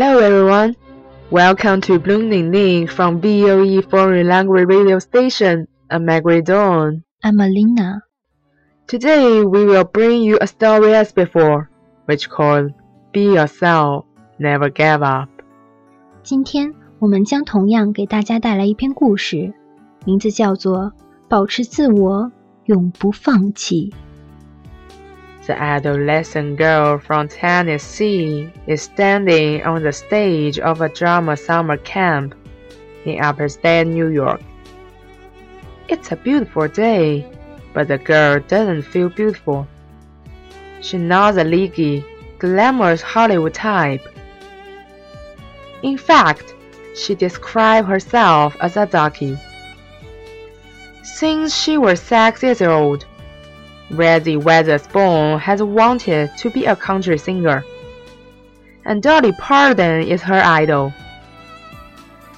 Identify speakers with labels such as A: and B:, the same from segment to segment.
A: Hello everyone, welcome to Bloom in Ink from VOE Foreign Language Radio Station. I'm Margaret Dawn.
B: I'm Alina.
A: Today we will bring you a story as before, which called "Be Yourself, Never Give Up."
C: 今天我们将同样给大家带来一篇故事，名字叫做《保持自我，永不放弃》。
A: The adolescent girl from Tennessee is standing on the stage of a drama summer camp in upstate New York. It's a beautiful day, but the girl doesn't feel beautiful. She's not the leggy, glamorous Hollywood type. In fact, she describes herself as a ducky. Since she was six years old, Reddy Witherspoon has wanted to be a country singer, and Dolly Parton is her idol.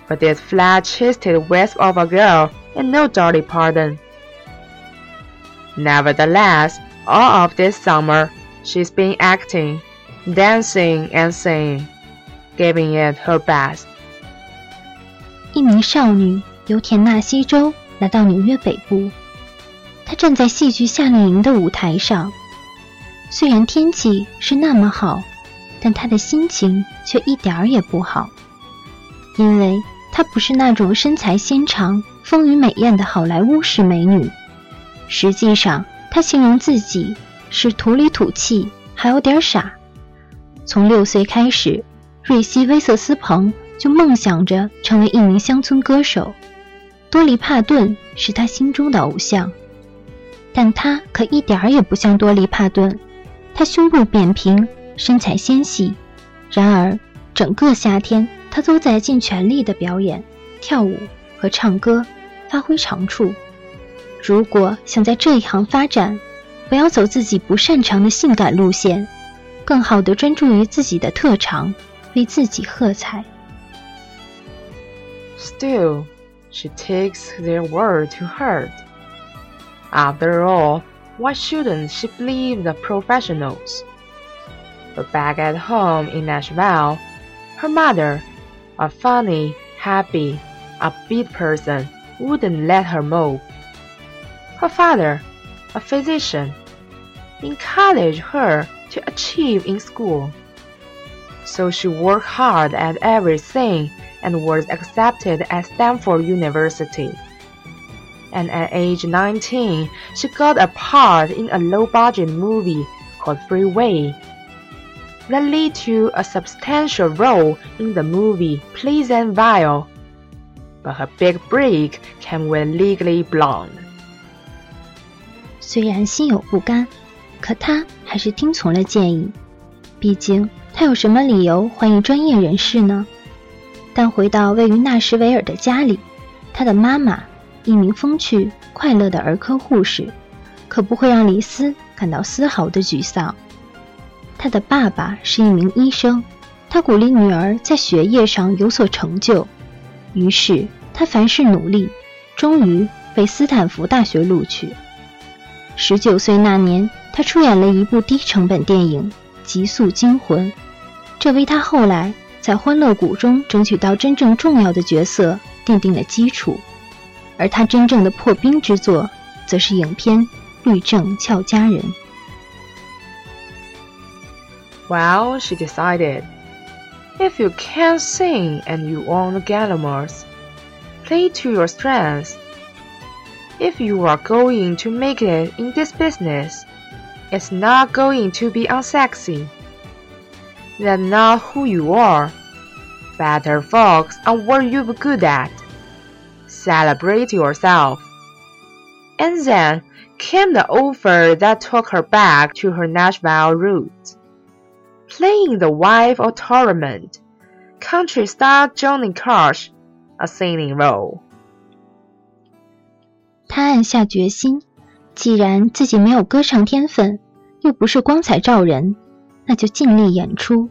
A: But this flat chested wisp of a girl is no Dolly Parton. Nevertheless, all of this summer, she's been acting, dancing, and singing, giving it her best.
C: 一名少女由田纳西州来到纽约北部。她站在戏剧夏令营的舞台上。虽然天气是那么好，但她的心情却一点儿也不好，因为她不是那种身材纤长、丰腴美艳的好莱坞式美女。实际上，她形容自己是土里土气，还有点傻。从六岁开始，瑞希·威瑟斯彭就梦想着成为一名乡村歌手。多利·帕顿是他心中的偶像，但他可一点儿也不像多利·帕顿。他胸部扁平，身材纤细。然而，整个夏天他都在尽全力地表演、跳舞和唱歌，发挥长处。如果想在这一行发展，不要走自己不擅长的性感路线，更好地专注于自己的特长，为自己喝彩。
A: Still, she takes their word to heart. After all, why shouldn't she believe the professionals? But back at home in Nashville, her mother, a funny, happy, upbeat person, wouldn't let her mope. Her father, a physician, encouraged her to achieve in school. So she worked hard at everything and was accepted at Stanford University and at age 19, she got a part in a low-budget movie called Freeway that led to a substantial role in the movie Pleasantville. But her big break came with Legally Blonde.
C: 一名风趣快乐的儿科护士，可不会让李斯感到丝毫的沮丧。他的爸爸是一名医生，他鼓励女儿在学业上有所成就，于是他凡事努力，终于被斯坦福大学录取。十九岁那年，他出演了一部低成本电影《极速惊魂》，这为他后来在《欢乐谷》中争取到真正重要的角色奠定了基础。而她真正的破冰之作，则是影片《律政俏佳人》。
A: Well, she decided, if you can't sing and you own the glamours, play to your strengths. If you are going to make it in this business, it's not going to be unsexy. That's not who you are. Better focus on what you're good at. Celebrate yourself. And then came the offer that took her back to her Nashville roots playing the wife of Torment, country star Johnny Cash, a singing role.
C: 他暗下决心，既然自己没有歌唱天分，又不是光彩照人，那就尽力演出。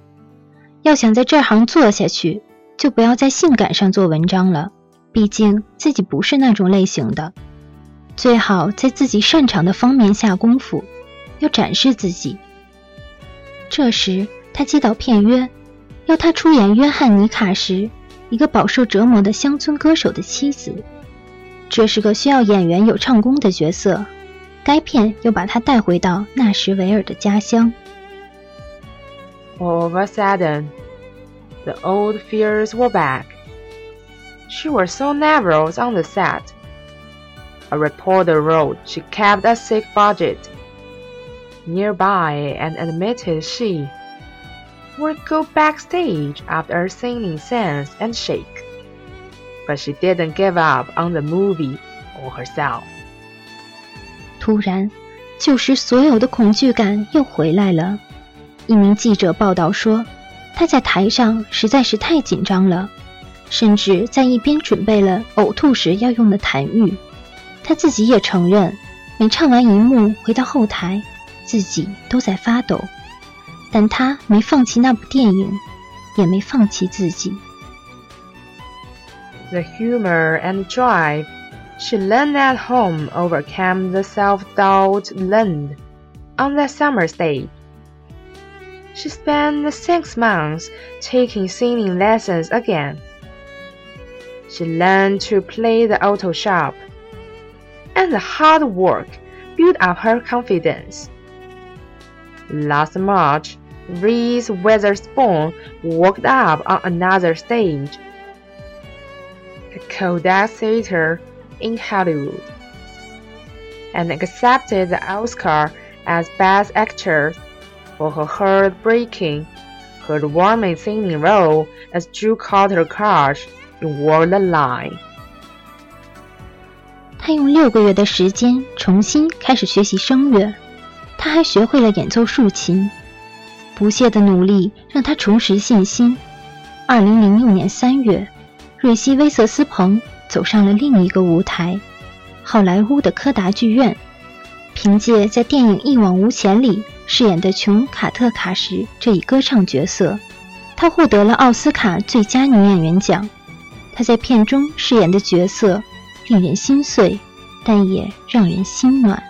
C: 要想在这行做下去，就不要在性感上做文章了， 毕竟自己不是那种类型的。最好在自己擅长的方面下功夫，要展示自己。这时，他接到片约，要他出演约翰尼卡时，一个饱受折磨的乡村歌手的妻子。这是个需要演员有唱功的角色。该片又把他带回到纳什维尔的家乡。
A: All of a sudden, the old fears were back. She was so nervous on the set. A reporter wrote she kept a sick budget nearby and admitted she would go backstage after a singing sense and shake. But she didn't give up on the movie or herself.
C: 突然，旧时所有的恐惧感又回来了。一名记者报道说，他在台上实在是太紧张了， 甚至在一边准备了呕吐时要用的痰盂。他自己也承认，每唱完一幕回到后台。自己都在发抖，但他没放弃那部电影，也没放弃自己。
A: The humor and drive she learned at home overcame the self-doubt learned on that summer stage. She spent six months taking singing lessons again. She learned to play the autoharp, and the hard work built up her confidence. Last March, Reese Witherspoon walked up on another stage, the Kodak Theater in Hollywood, and accepted the Oscar as Best Actress for her heart-breaking, heartwarming singing role as June Carter Cash in Walk the Line.
C: 他用六个月的时间重新开始学习声乐。他还学会了演奏竖琴，不懈的努力让他重拾信心。二零零六年三月，瑞希·威瑟斯彭走上了另一个舞台——好莱坞的柯达剧院。凭借在电影《一往无前》里饰演的琼·卡特卡什这一歌唱角色，她获得了奥斯卡最佳女演员奖。他在片中饰演的角色令人心碎，但也让人心暖。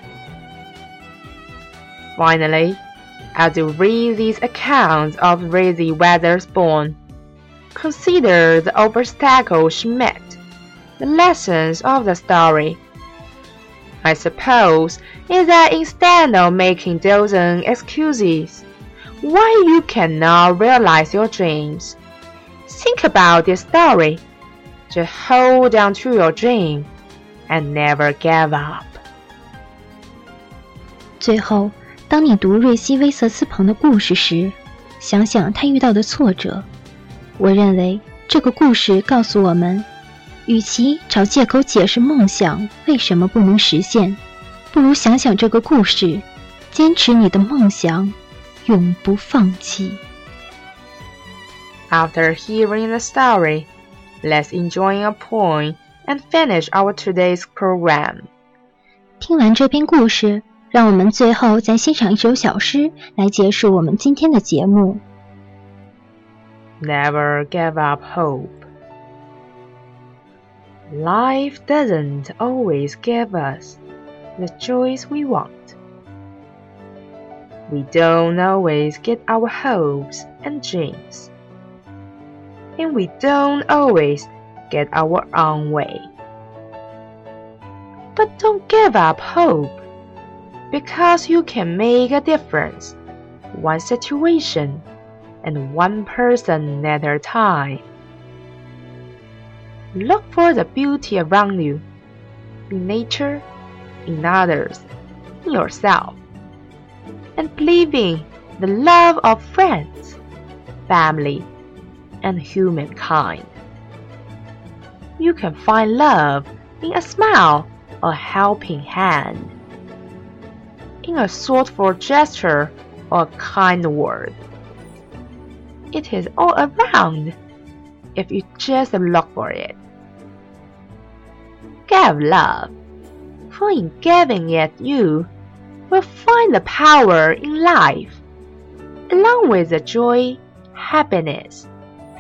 A: Finally, as you read these accounts of Reese Witherspoon, consider the obstacles she met, the lessons of the story. I suppose is that instead of making dozen excuses, why you cannot realize your dreams. Think about this story Just hold on to your dream. and never gave up.
C: 最后，当你读瑞希·威瑟斯彭的故事时，想想他遇到的挫折。我认为这个故事告诉我们，与其找借口解释梦想为什么不能实现，不如想想这个故事，坚持你的梦想，永不放弃。
A: After hearing the story, let's enjoy a poem and finish our today's program.
C: 听完这篇故事。让我们最后再欣赏一首小诗来结束我们今天的节目。
A: Never give up hope. Life doesn't always give us the joys we want. We don't always get our hopes and dreams. And we don't always get our own way. But don't give up hope because you can make a difference, one situation and one person at a time. Look for the beauty around you, in nature, in others, in yourself, and believe in the love of friends, family, and humankind. You can find love in a smile or helping hand in a thoughtful gesture or a kind word. It is all around if you just look for it. Give love, for in giving it you will find the power in life, along with the joy, happiness,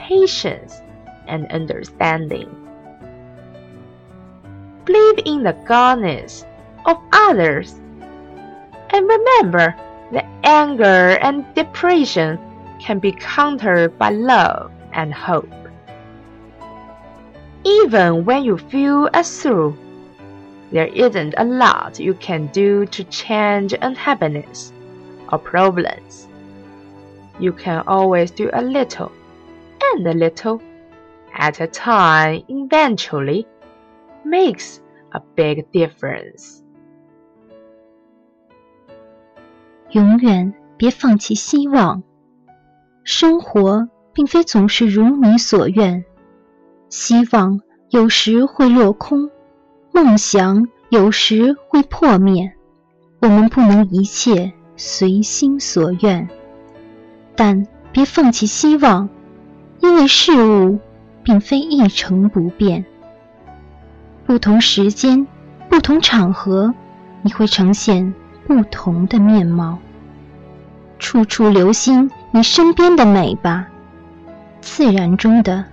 A: patience, and understanding. Believe in the goodness of others and remember that anger and depression can be countered by love and hope. Even when you feel as though there isn't a lot you can do to change unhappiness or problems, you can always do a little and a little at a time eventually makes a big difference.
C: 永远别放弃希望。生活并非总是如你所愿，希望有时会落空，梦想有时会破灭。我们不能一切随心所愿，但别放弃希望， 因为事物并非一成不变。不同时间、不同场合，你会呈现。不同的面貌，处处留心你身边的美吧，自然中的，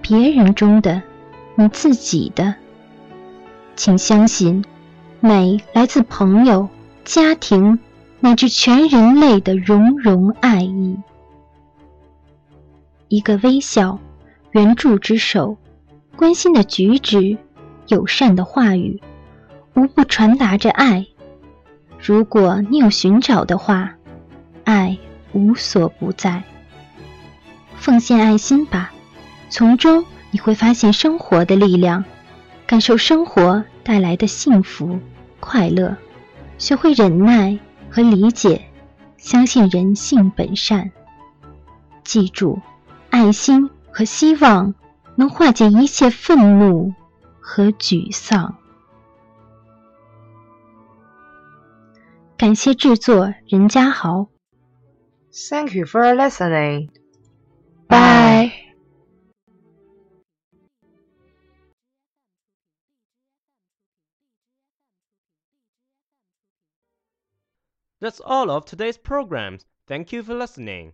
C: 别人中的，你自己的。请相信，美来自朋友、家庭乃至全人类的融融爱意。一个微笑，援助之手，关心的举止，友善的话语，无不传达着爱。如果你有寻找的话，爱无所不在。奉献爱心吧，从中你会发现生活的力量，感受生活带来的幸福快乐，学会忍耐和理解，相信人性本善。记住，爱心和希望能化解一切愤怒和沮丧。感谢制作任家豪。
A: Thank you for listening.
C: Bye.
D: That's all of today's programs. Thank you for listening.